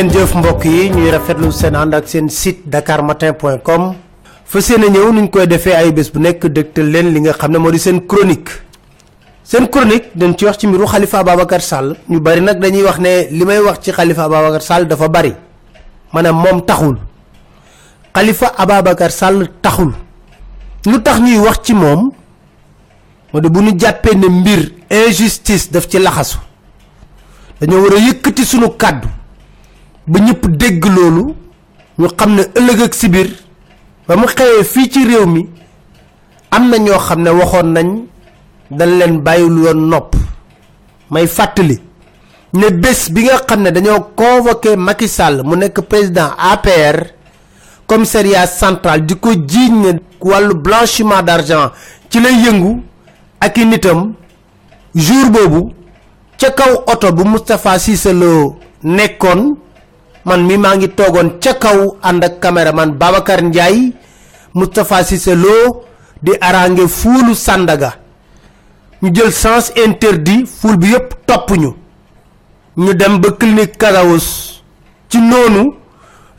ngeen jëf mbokk yi ñuy rafetlu seen ànd ak seen site dakarmatin.com fa seen a nuñ koy defee ay bés bu nekk dëgtal leen li nga xam ne moo di seen chronique. Seen chronique dañ ci wax ci mbiru Khalifa Ababacar Sall. Ñu bari nag dañuy wax ne li may wax ci Khalifa Ababacar Sall dafa bari. Maanaam moom taxul. Khalifa Ababacar Sall taxul. Lu tax ñuy wax ci moom? Moo di bu ñu jàppee ne mbir injustice daf ci laxasu. Dañoo war a yëkkati sunu kàddu ba ñëpp dégg loolu ñu xam ne ëllëg ak sibir ba mu xewee fii ci réew mi am na ñoo xam ne waxoon nañ dañ leen bàyyil woon nopp. May fàttali ne bés bi nga xam ne dañoo convoqué Macky Sall mu nekk président APR commissariat central di ko jiiñ ne wàllu blanchiment d'argent ci lay yëngu ak i nitam. Jour boobu ca kaw oto bu Moustapha Cissé Lo nekkoon man mi maa ngi toogoon ca kaw ànd ak caméraman Babacar Ndiaye Moustapha Cissé Lo di arrangé fuulu Sandaga. Ñu jël sens interdit fuul bi yépp topp ñu ñu dem ba clinique Karaos. Ci noonu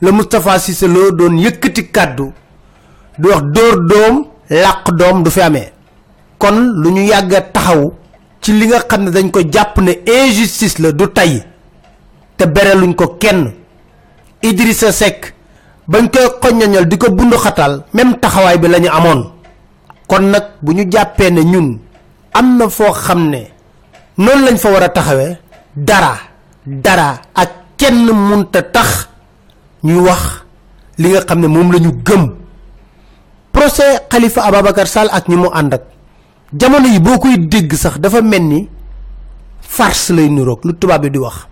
la Moustapha Cissé Lo doon yëkkati kàddu di wax dóor doom làq doom du fi amee. Kon lu ñu yàgg taxaw ci li nga xam ne dañ ko jàpp ne injustice la du tey te bereluñ ko kenn Idrissa Seck bañ koy xoññañal di ko bundu xatal même taxawaay bi la ñu amoon. Kon nag bu ñu jàppee ne ñun am na foo xam ne noonu lañ fa war a taxawee dara dara ak kenn munta tax ñuy wax li nga xam ne moom la ñu gëm. Procès Khalifa Ababacar Sall ak ñi mu ànd ak jamono yi boo koy sax dafa mel ni farce lay niroog lu tubaab bi di wax.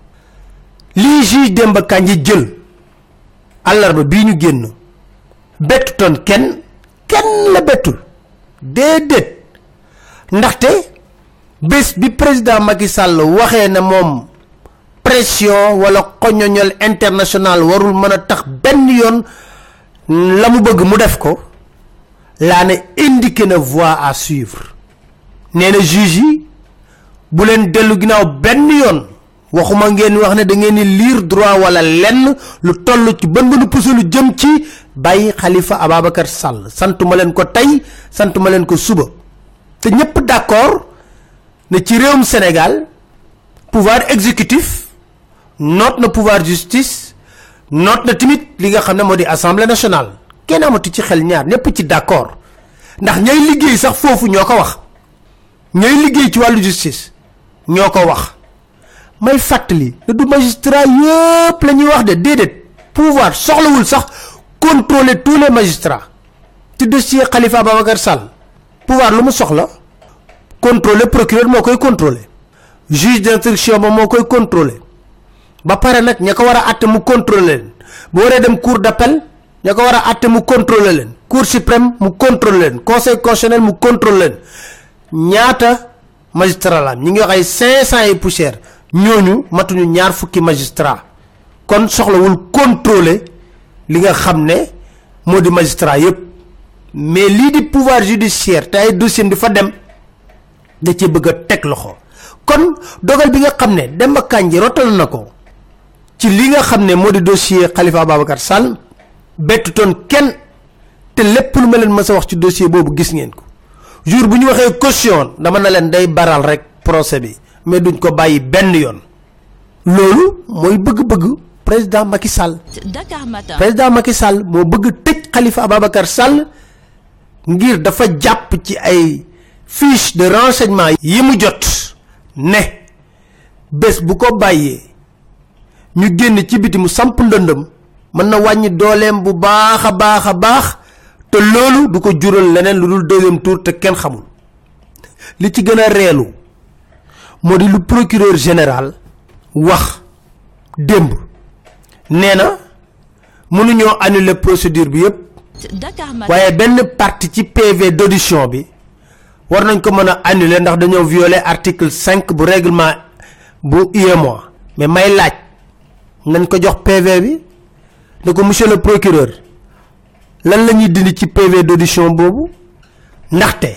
Lii juge Demba Kandji jël àllarba bii ñu génn bettutoon kenn kenn la bettul déedéet. Ndaxte bés bi président Macky Sall waxee ne moom pression wala xoñoñol international warul mën a tax benn yoon la mu bëgg mu def ko laa ne indiqué na voie à suivre. Nee na juge yi bu leen dellu ginnaaw benn yoon waxuma ngeen wax ne da ngeen di lire droit wala lenn lu toll ci bën bënu puso lu jëm ci bàyyi Khalifa Ababacar Sall. Santuma leen ko tey santuma leen ko suba. Te ñëpp d'accord ne ci réewum Sénégal pouvoir exécutif noot na pouvoir justice noot na tamit li nga xam ne moo di assemblée nationale. Kenn amatu ci xel ñaar ñëpp ci d'accord. Ndax ñay liggéey sax foofu ñoo ko wax. Ñooy liggéey ci wàllu justice ñoo ko wax may fàttali ne du magistrat yëpp la ñuy wax de déedéet. pouvoir soxlawul sax contrôler tous les magistrats. ci dossier Khalifa Ababacar Sall. pouvoir lu mu soxla contrôler procureur moo koy contrôler. juge d'instruction ba moo koy contrôler. ba pare nag ña ko war a mu contrôler leen. bu waree dem cour d'appel ña ko war a àtte mu contrôler leen. cour suprême mu contrôler leen. conseil constitutionnel mu contrôler leen. ñaata magistrat la ñi ngi wax ay cinq cent et poussière ñooñu matuñu ñaar fukki magistrat. kon soxlawul contrôler li nga xam ne magistrat yépp. mais lii di pouvoir judiciaire te ay dossier di fa dem da cee bëgg a loxo. kon dogal bi nga xam ne Demba Kandji rotal na ko ci li nga xam ne moo di dossier Khalifa Ababacar Sall bettutoon kenn te lépp lu ma leen wax ci dossier boobu gis ngeen ko. jour bu ñu caution dama na leen day baral rek procès bi mais duñ ko bàyyi benn yoon. loolu mooy bëgg-bëgg président Macky Sall. Dakar Matin. président Macky Sall moo bëgg tëj Khalifa Ababacar Sall ngir dafa jàpp ci ay fiche de renseignement yi mu jot ne bés bu ko bàyyee ñu génn ci biti mu samp ndëndëm mën na wàññi dooleem bu baax a baax a baax te loolu du ko jural leneen lu dul deuxième tour te kenn xamul. li ci gën a reelu moo di lu procureur général wax démb. Nee na mënuñoo annuler procédure bi yépp. Waaye benn partie ci PV d'audition bi war nañ ko mën a annuler ndax dañoo violer article 5 bu règlement bu UEMOA mais may laaj nañ ko jox PV bi? Ne ko monsieur le procureur lan la ñuy dindi ci PV d'audition boobu? Ndaxte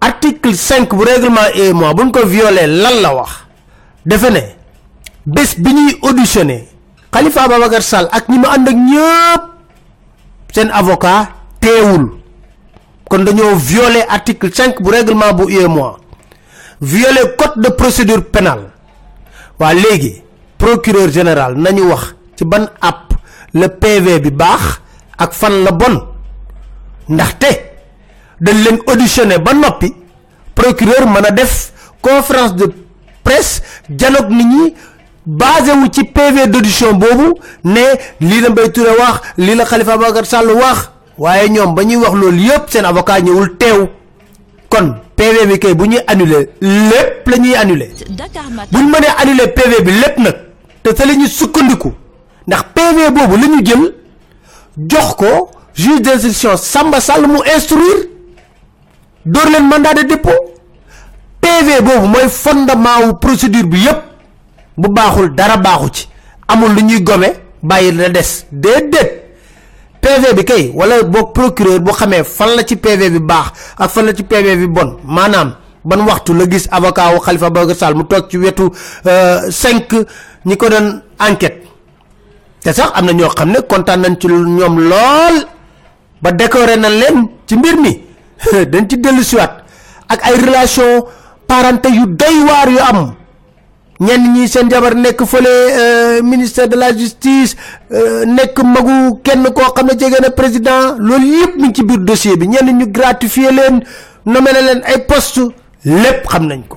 article 5 bu règlement UEMOA buñ ko violer lan la wax? Defe ne bés bi auditionné khalifa babacar sall ak ñi ma and ak ñepp sen avocat teewul. Kon dañoo violer article 5 bu règlement bu UEMOA violer code de procédure pénale. Wa légui procureur général nañu wax ci ban app le PV bi bax ak fan la bon. Ndaxte dañ leen auditionné ba noppi procureur mën a def conférence de presse dialogue nit ñi basé wu ci PV d'audition boobu ne lii la mbay touré wax lii la khalifa babacar sall wax waaye ñoom ba ñuy wax loolu yépp seen avocat ñëwul teew. Kon PV bi kay bu ñuy annulé lépp la ñuy annulé mënee annulé PV bi lépp nag te sa la ñuy sukkandiku ndax PV boobu la ñu jël jox ko juge d'instruction Samba Sall mu instruire door leen mandat de dépôt. PV boobu mooy fondement wu procédure bi yépp. bu baaxul dara baaxu ci. amul lu ñuy gome bàyyi la des. PV bi kay wala boog procureur bu xamee fan la ci PV bi baax ak fan la ci PV bi bon. maanaam ban waxtu la gis avocat wu Khalifa Babacar Sall mu toog ci wetu euh, cinq ñi ko doon enquête. te sax am na ñoo xam ne kontaan nañ ci ñoom lool. ba décorer nañ leen ci mbir mi dañ ci dellu siwaat ak ay relation parenté yu doy waar yu am. Ñenn ñi seen jabar nekk fële euh, ministère de la justice euh, nekk magu kenn koo xam ne jege na président loolu yëpp mi ci biir dossier bi. Ñenn ñu gratifier leen nommé na ay poste lépp xam nañ ko.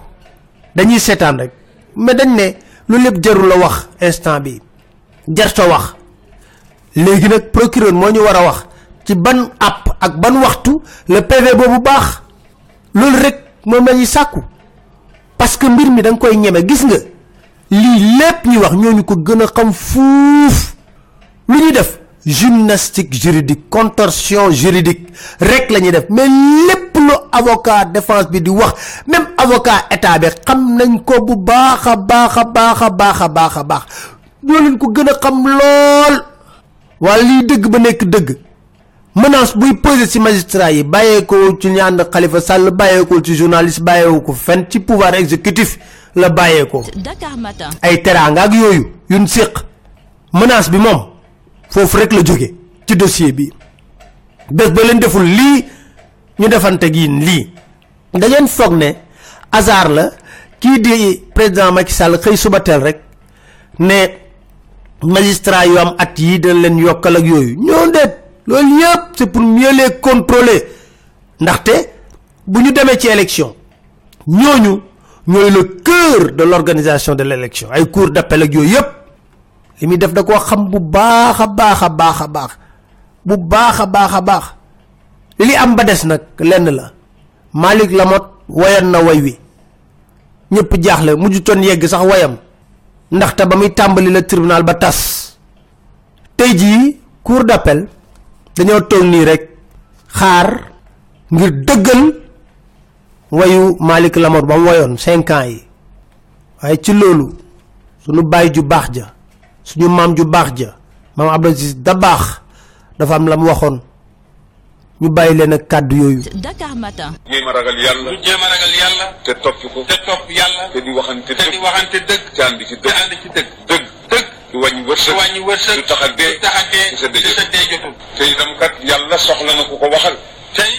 Dañuy seetaan rek. Mais dañ ne lu lépp jarul la wax instant bi. Jarto wax. Léegi nag procureur moo ñu war wax ci ban app ak ban waxtu le PV boobu baax. Loolu rek moom la ñuy sàkku. Parce que mbir mi da nga koy ñeme. Gis nga lii lépp ñuy wax ñooñu ko gën a xam fuuf. Lu ñuy def gymnastique juridique contorsion juridique rek la ñuy def. Mais lépp lu avocat défense bi di wax même avocat état bi xam nañ ko bu baax a baax a baax a baax ñoo leen ko gën a xam lool. Wala lii dëgg ba nekk dëgg menace buy posé ci magistrat yi bàyyeekoo ci ñaan Khalifa Sall bàyyeekoo ci journaliste bàyyeeku ko fenn ci pouvoir exécutif la bàyyeekoo. Ay teraanga ak yooyu yuñ séq menace bi moom foofu rek la jóge ci dossier bi. Bés ba leen deful lii ñu defante gi lii. Da ngeen foog ne hasard la kii di président Macky Sall xëy suba teel rek ne magistrat yu am at yi dañ leen yokkal ak yooyu ñoo deet loolu yépp c'est pour mieux les contrôler. Ndaxte bu ñu demee ci élection ñooñu ñooy le cœur de l'organisation de l'élection. Ay cours d'appel ak yooyu yépp li muy def da koo xam bu baax a baax a baax a baax. Bu baax a baax a baax. Li am ba des nag lenn la. Malik lamot wayan na way wi. Ñëpp jaaxle mujj ton yegg sax wayam. Ndaxte ba muy tàmbali la tribunal ba tas. Tey jii cour d'appel dañoo toog nii rek xaar ngir dëggal wayu malik lamot ba mu wayoon cinq ans yi. waaye ci loolu sunu bàyyi ju baax ja suñu maam ju baax ja maam abdou aziz da baax dafa am la mu waxoon. ñu bàyyi leen ak kàddu yooyu. Dakar Matin. jéem a ragal yàlla. Ñu jéem a ragal yàlla. Te topp ko. Te topp yàlla. Te di waxante te di dëgg. waxante dëgg. Te ànd ci te dëgg ànd ci dëgg dëgg. Dëgg du wàññi wërsëg wàññi wërsëg du tax a dee du tax a dee sa dee sa dee jotul te itam kat yàlla soxla na ku ko waxal tey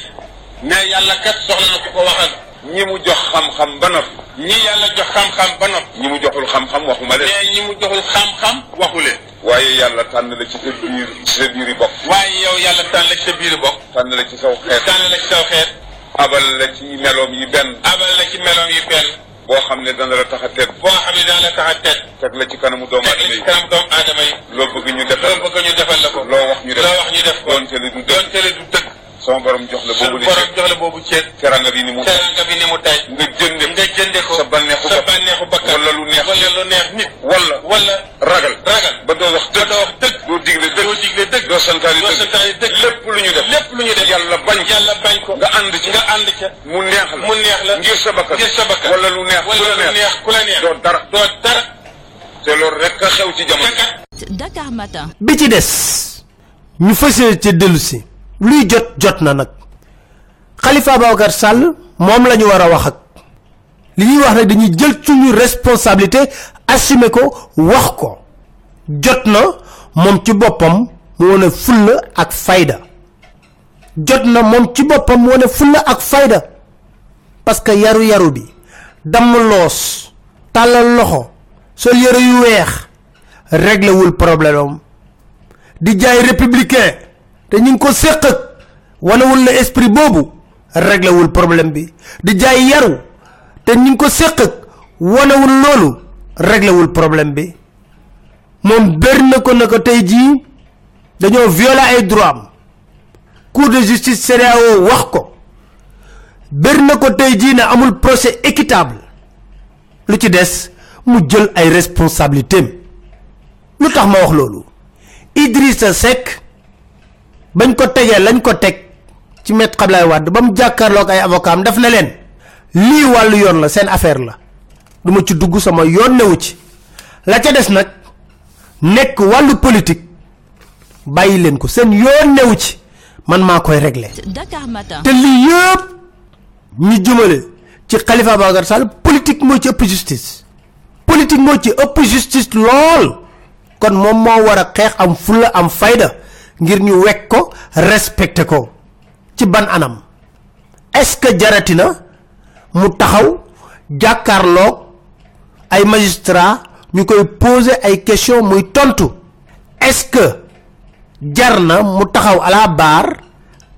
ne yàlla kat soxla na ku ko waxal ñi mu jox xam-xam ba noppi ñi yàlla jox xam-xam ba noppi ñi mu joxul xam-xam waxuma leen mais ñi mu joxul xam-xam waxu leen waaye yàlla tànn la ci sa biir ci sa biiri bopp waaye yow yàlla tànn la ci sa biir bokk tànn la ci saw xeet tànn la ci saw xeet abal la ci meloom yi benn abal la ci meloom yi benn boo xam ne dana la tax a tedd boo xam ne dana la tax a tedd teg la ci kanamu doomu aadama ci yi kanam doomu aadama yi loo bëgg ñu defal loo bëgg ñu defal la ko loo wax ñu def loo wax ñu def ko doonte li du dëgg doonte le du dëgg sama borom jox la boobu li borom jox la boobu ceet teranga bi ni mu teranga bi ni mu tay nga jënde nga jënde ko sa bànneexu sa bànneexu bakkan wala lu neex wala lu neex nit wala wala ragal ragal ba doo wax dëgg doo wax dëgg doo digle doo dëgg digle dëgg doo santaani doo dëgg santaani dëgg lépp lu ñu def lépp lu ñu def yàlla bañ yàlla bañ ko. nga ànd ci. nga ànd ca. Mu neex la. Mu neex la. Ngir sa bakkan. Ngir sa bakkan. Wala lu neex. Wala la lu neex. ku la neex. Doo dara. Doo dara. Te loolu rek a xew ci jamono. Dakar Matin. bi ci des ñu fësee ci dellu si. Luy jot jot na nag. Khalifa babacar sall moom la ñu war a wax ak. Li ñuy wax nag dañuy jël suñu responsabilité assumer ko wax ko. Jot na moom ci boppam mu fulla ak fayda jot na moom ci boppam mu wane fulla ak fayda. parce que yaru yaru bi damm loos tàllal loxo sol yëre yu weex réglé wul problème di jaay républicain te ñu ngi ko séq ak la esprit boobu réglé wul problème bi. di jaay yaru te ñu ngi ko séq ak wanewul loolu wul problème bi. moom bëri na ko na ko violer ay droit am cour de justice CEDEAO wax ko. Na ko tey jii ne amul procès équitable. Lu ci des mu jël ay responsabilités. Lu tax ma wax loolu? Idrissa Seck bañ ko tegee lañ ko teg ci maître Abdoulaye Wade ba mu jàkkaarloog ay avocat am daf na leen lii wàllu yoon la seen affaire la. Du ma ci dugg sama yoon newu ci. La ca des nag nekk wàllu politique bàyyi leen ko seen yoon newu ci man maa koy régler. Matin. te lii yëpp ñu jëmale ci Khalifa Babacar Sall politique moo ci ëpp justice. Politique moo ci ëpp justice lool. Kon moom moo war a xeex am fulla am fayda ngir ñu wekk ko respecté ko. Ci ban anam? Est-ce que jarati na mu taxaw jàkkaarloog ay magistrat ñu koy poser ay question muy tontu? Est-ce que jar na mu taxaw à la barre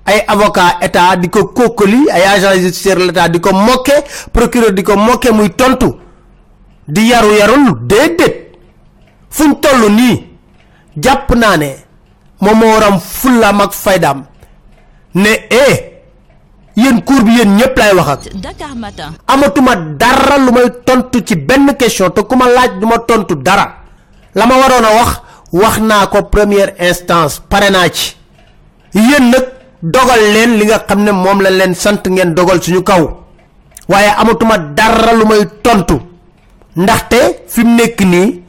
ay avocat état di ko kokkali ay agent judiciaire l'état di ko mokke procureur di ko mokke muy tontu. Di yaru yarul déedéet. Fuñ toll nii jàpp naa ne moom moo waram fullaam ak faydaam. Ne eh yéen cour bi yéen ñëpp lay wax ak. Dakar Matin. amatuma dara lu may tontu ci benn question te ku ma laaj du ma tontu dara. La ma waroon a wax wax naa ko première instance pare naa ci. Yéen nag dogal leen li nga xam ne moom la leen sant ngeen dogal suñu kaw. Waaye amatuma dara lu may tontu. Ndaxte fi mu nekk nii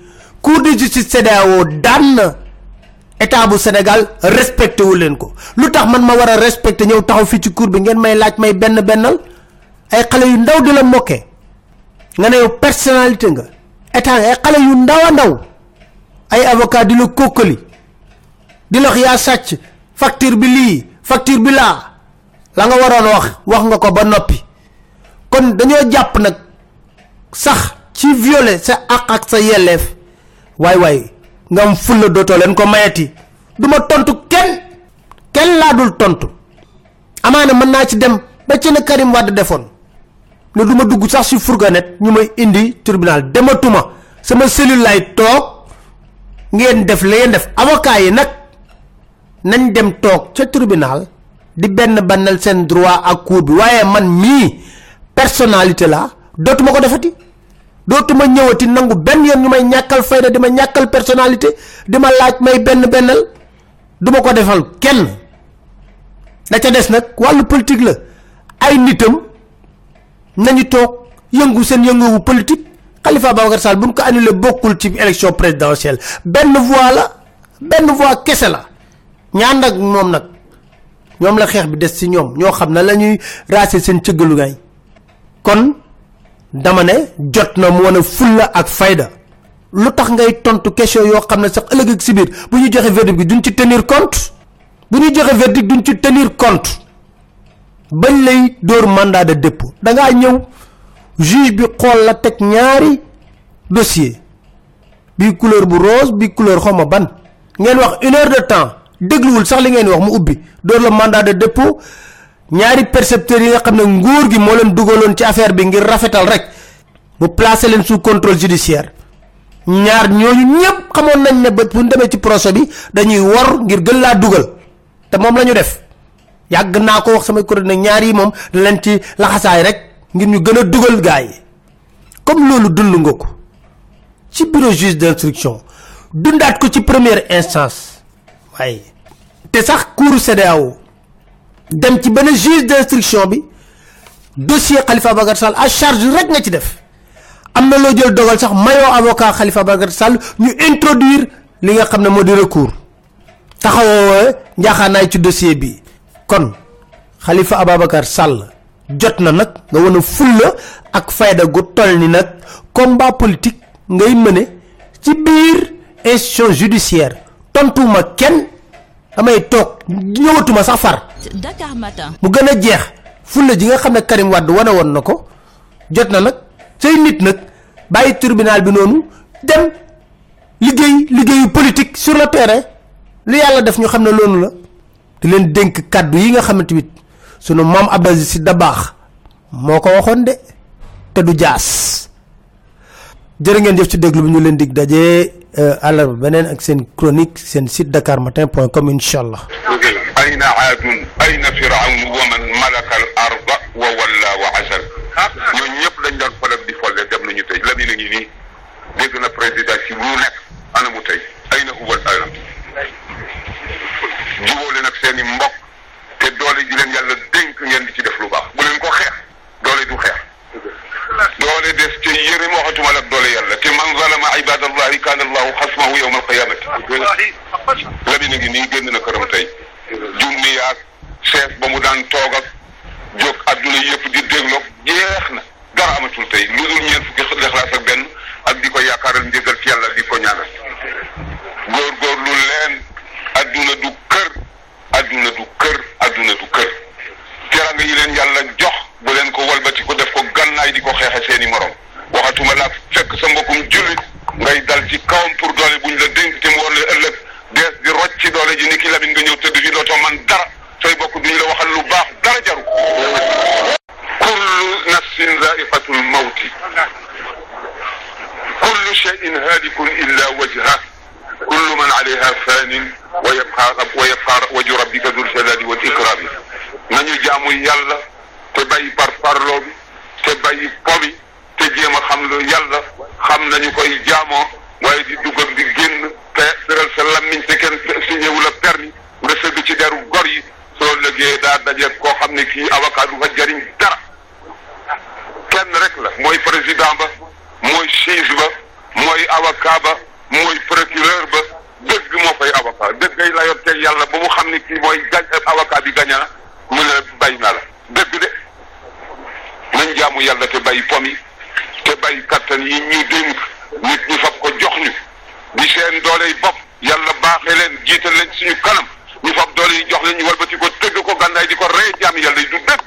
cour de justice CEDEAO daan na état bu Sénégal respecté wu leen ko. Lu tax man ma war a respecté ñëw taxaw fii ci cour bi ngeen may laaj may benn bennal? Ay xale yu ndaw di la mokke nga ne yow personnalité nga. État ay xale yu ndaw a ndaw ay avocat di la kokkali di la yaa sàcc. Facture bi lii facture bi laa. La nga waroon wax wax nga ko ba noppi. Kon dañoo jàpp nag sax ci violer sa àq ak sa yelleef. Waay waay nga am fulla dootoo leen ko mayati. Du ma tontu kenn. Kenn laa dul tontu. Amaana mën naa ci dem ba ci ne Karim Wade defoon. Ne du ma dugg sax si ñu indi tribunal. Dematuma. Sama cellule lay toog ngeen def la ngeen def. Avocat yi nag nañ dem toog ca tribunal di benn bannal seen droit ak cour bi. Man mii personnalité la dootuma ko defati. Dootuma ñëwati nangu benn yoon ñu may fayda di ma personnalité di ma laaj may benn bennal. Duma ko defal kenn. La ca des nag wàllu politique la. Ay nitam nañu toog yëngu seen yëngu politique Khalifa Babacar Sall bu ñu ko annulé bokkul ci élection présidentielle. Benn voix la benn voix kese la. Ñaan nag moom nag ñoom la xeex bi des ci ñoom ñoo xam ne la ñuy raase seen gaay. Kon dama ne jot na mu wane fulla ak fayda. Lu tax ngay tontu question yoo xam ne sax ëllëg ak si biir bu ñu verdict bi duñ ci tenir compte? Bu ñu verdict duñ ci tenir compte. Bañ lay dóor mandat de dépôt. Da ñëw juge bi xool la teg ñaari dossier. Bi couleur bu rose bi couleur xawma ban. Ngeen wax une heure de temps. Dégluwul sax li ngeen wax mu ubbi. Dóor la mandat de dépôt. Ñaari percepteurs yi nga xam ne nguur gi moo leen dugaloon ci affaire bi ngir rafetal rek. Mu placer leen sous contrôle judiciaire. Ñaar ñooñu ñëpp xamoon nañ ne ba bu demee ci procès bi dañuy wor ngir gën laa dugal. Te moom la ñu def. Yàgg naa ko wax samay kuréel ne ñaar yi moom da leen ci laxasaay rek ngir ñu gën a dugal gars yi. Comme loolu dund nga ko. Ci bureau juge d'instruction dundaat ko ci première instance. Waaye te sax cour CEDEAO dem ci benn juge d'instruction bi dossier Khalifa Babacar Sall à charge rek nga ci def. Am na jël dogal sax avocat Khalifa Babacar Sall ñu introduire li nga xam ne moo di recours. Taxawoo njaaxaanaay ci dossier bi. Kon Khalifa Ababacar Sall jot na nag nga wane fulla ak fayda gu toll ni nag combat politique ngay mëne ci biir institution judiciaire. Tontuma kenn damay toog ñëwatuma sax far. Dakar Matin. mu gën a jeex fulla ji nga xam ne Karim Wade wane woon na ko jot na nag say nit nag bàyyi tribunal bi noonu dem liggéey liggéeyu politique sur le terrain. Li yàlla def ñu xam ne loolu la di leen dénk kàddu yi nga xamante ni sunu maam Abdou Aziz Sy Dabakh moo ko waxoon de te du jaas. Jërë ngeen jëf ci déglu bi ñu leen dig daje àllarba beneen ak seen chronique seen site dakarmatin point com incha allah. Ayna aadun ayna firawn wa man malaka al arda wa walla wa asal. Ñooñu ñëpp dañ doon foleb di folle dem nañu tey. Lamine a ngi nii dégg na président si bu nekk ana mu tey. Ayna huwa al alam jubóole nag seen mbokk te doole ji leen dénk ngeen di ci def lu baax. bu leen ko xeex doole du xeex. doole des ca yëre ma waxatuma la doole yàlla. Te man zalama ibadallahi kaana allahu xasmahu yawma alqiyamati Lamine a ngi nii génn na këram tey. Junni yaag sees ba mu daan toog ak jóg adduna yëpp di dégloog jeex na. Dara amatul tey lu dul ñeent fukki lexlaas ak benn ak di ko yaakaaral njëgal ci yàlla di ko ñaanal. Góorgóorlu leen adduna du kër adduna du kër adduna du kër teranga yi leen yàlla jox bu leen ko walbati ko def ko gannaay di ko xeexe seeni morom. Waxatuma la fekk sa mbokkum jullit ngay dal ci kawam pour ëllëgee daa dajeeg koo xam ne kii avocat du fa jariñ dara. Kenn rek la mooy président ba mooy juge ba mooy avocat ba mooy procureur ba dëgg moo fay avocat dëgg ay layoon teg yàlla ba mu xam ne moy mooy gañ avocat bi gañ na mu ne bay na la. Dëgg de. Nañ jaamu yàlla te bay pom yi te bay kattan yi ñu dénk nit ñi fab ko jox ñu. Di seen dooley bopp yàlla baaxee leen jiital leen suñu kanam ñu fab doole yi jox leen ñu walbati ko tëgg ko gànnaay di ko rey jaam yàlla yi du dëgg